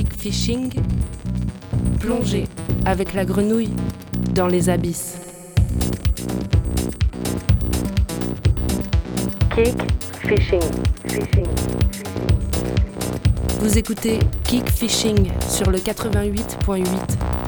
kick fishing, plongez avec la grenouille dans les abysses. Kick fishing, fishing. Vous écoutez Kick Fishing sur le 88.8.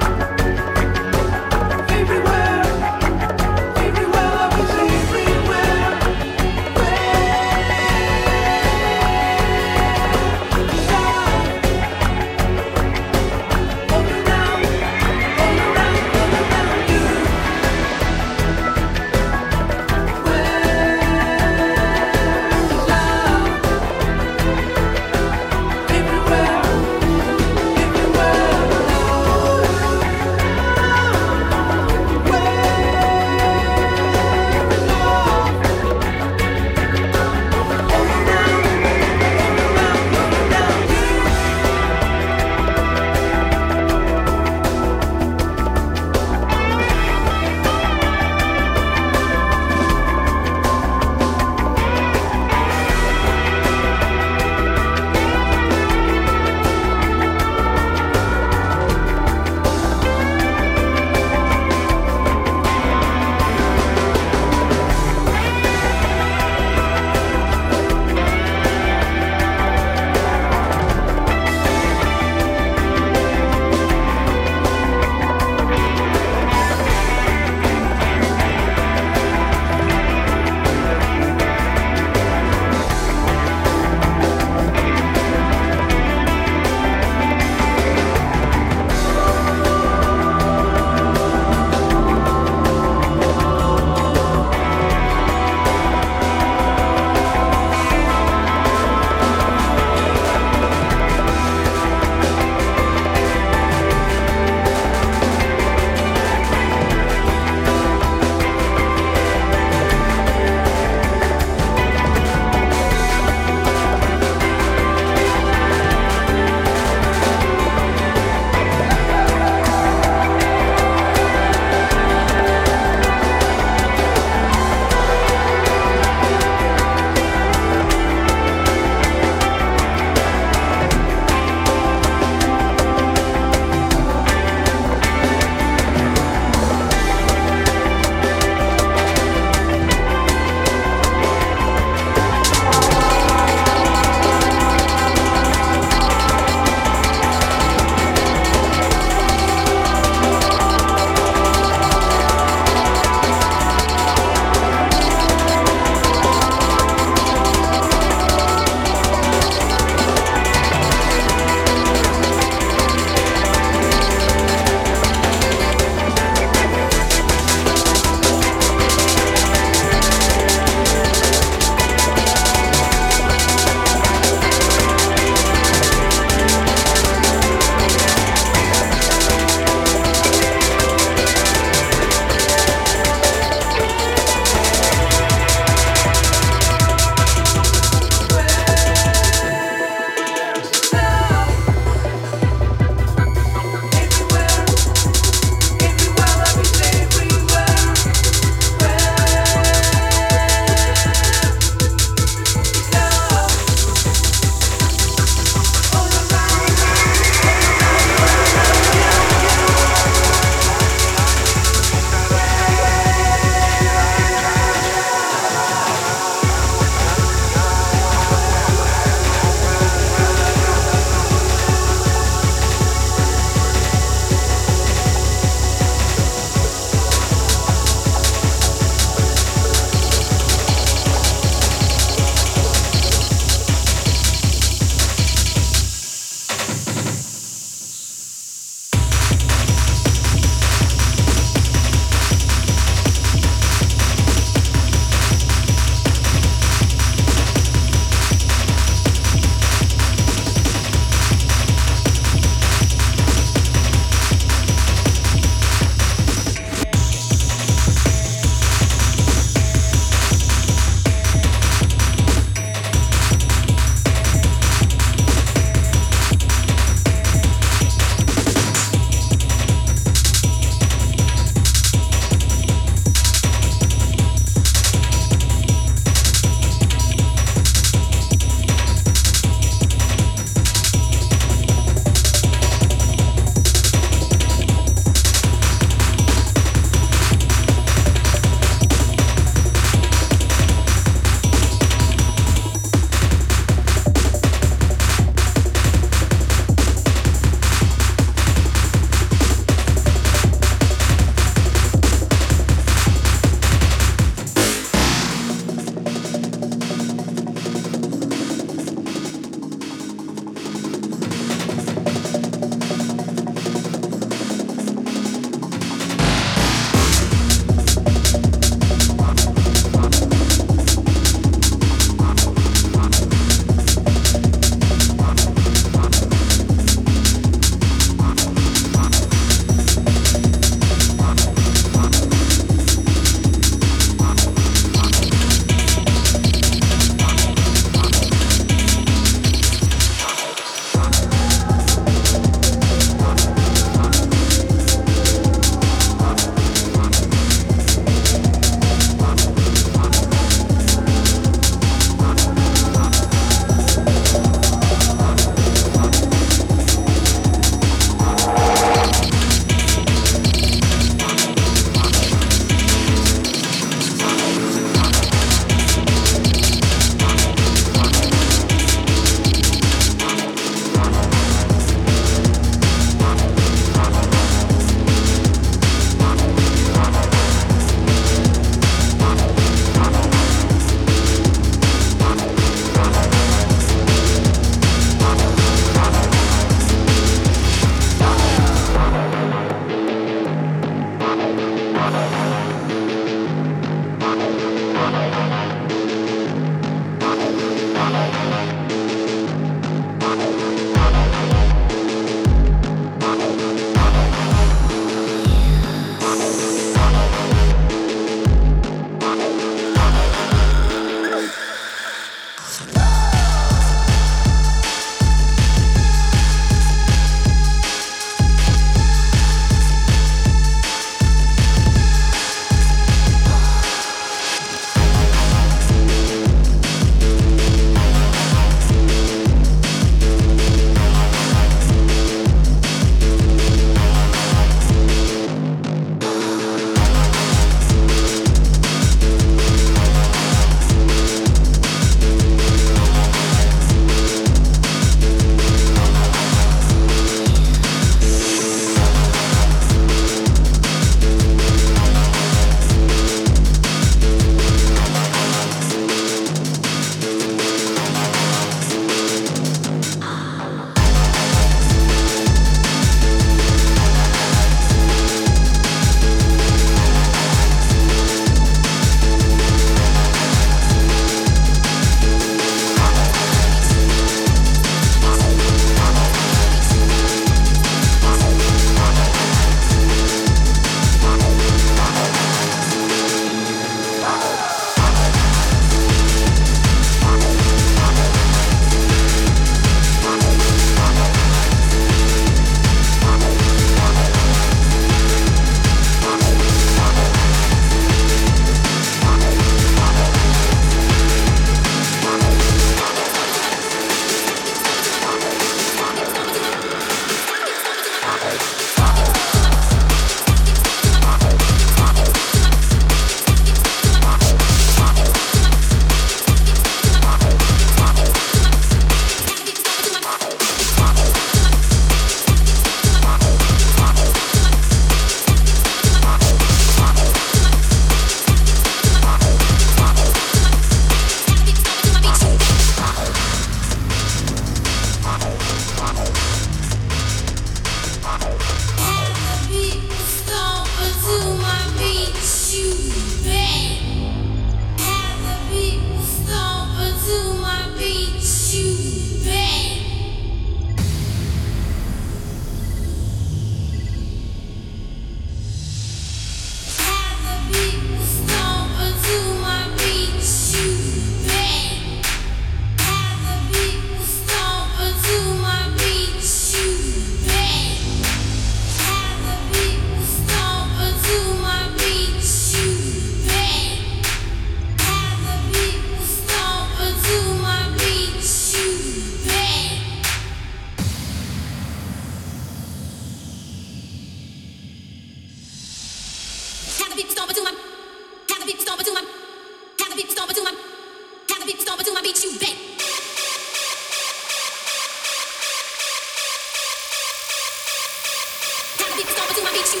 beat you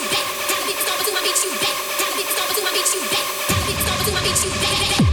back.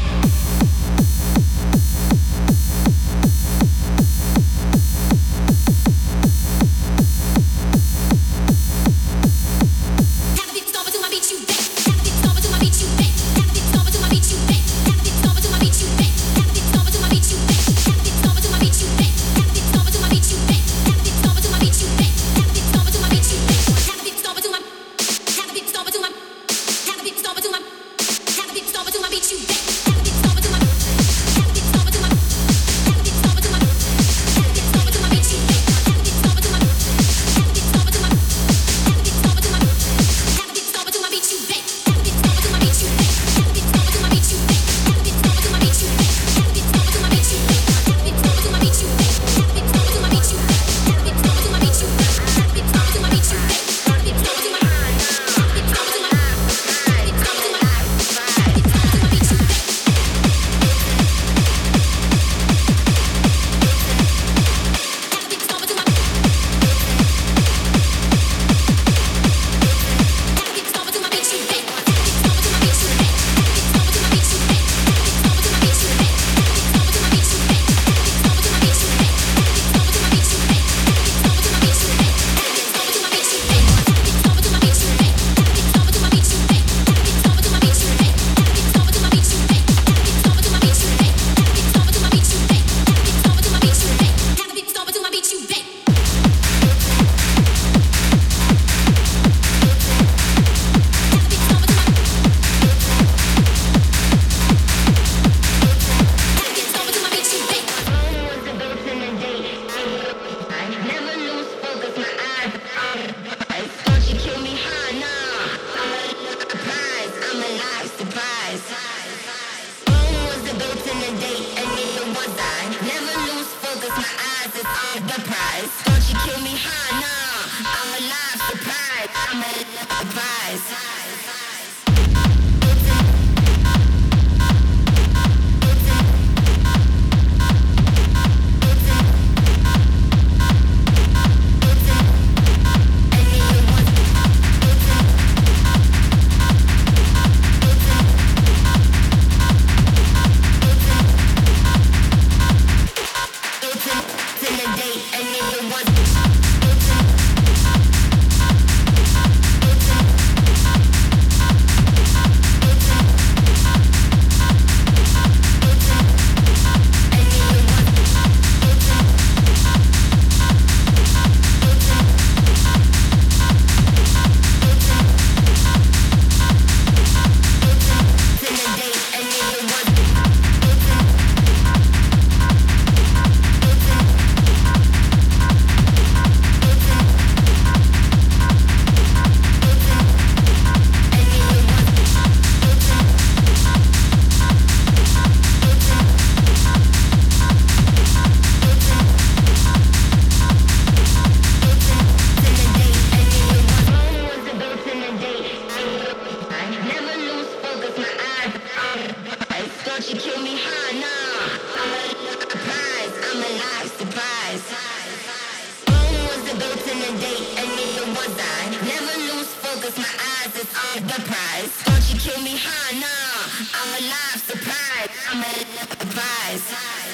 was I. Never lose focus, my eyes is on the prize. Don't you kill me, high? Nah, I'm alive, surprise. I'm a surprise.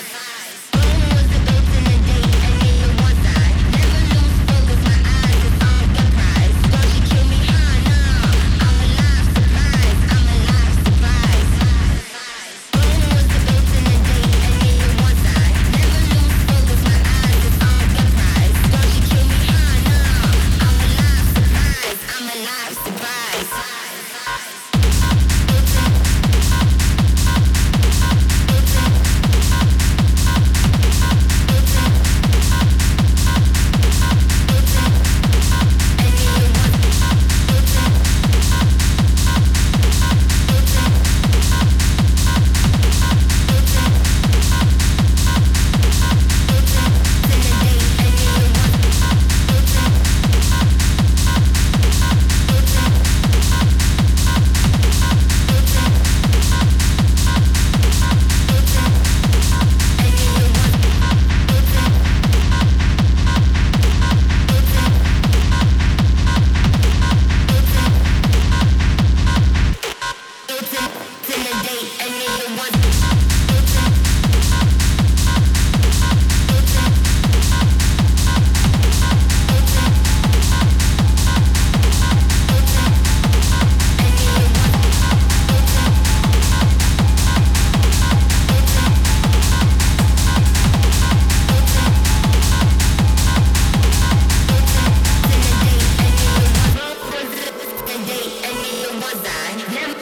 and neither was I. Never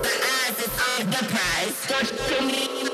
the eyes, it's all the prize. Don't kill me.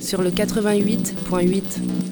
Sur le 88.8.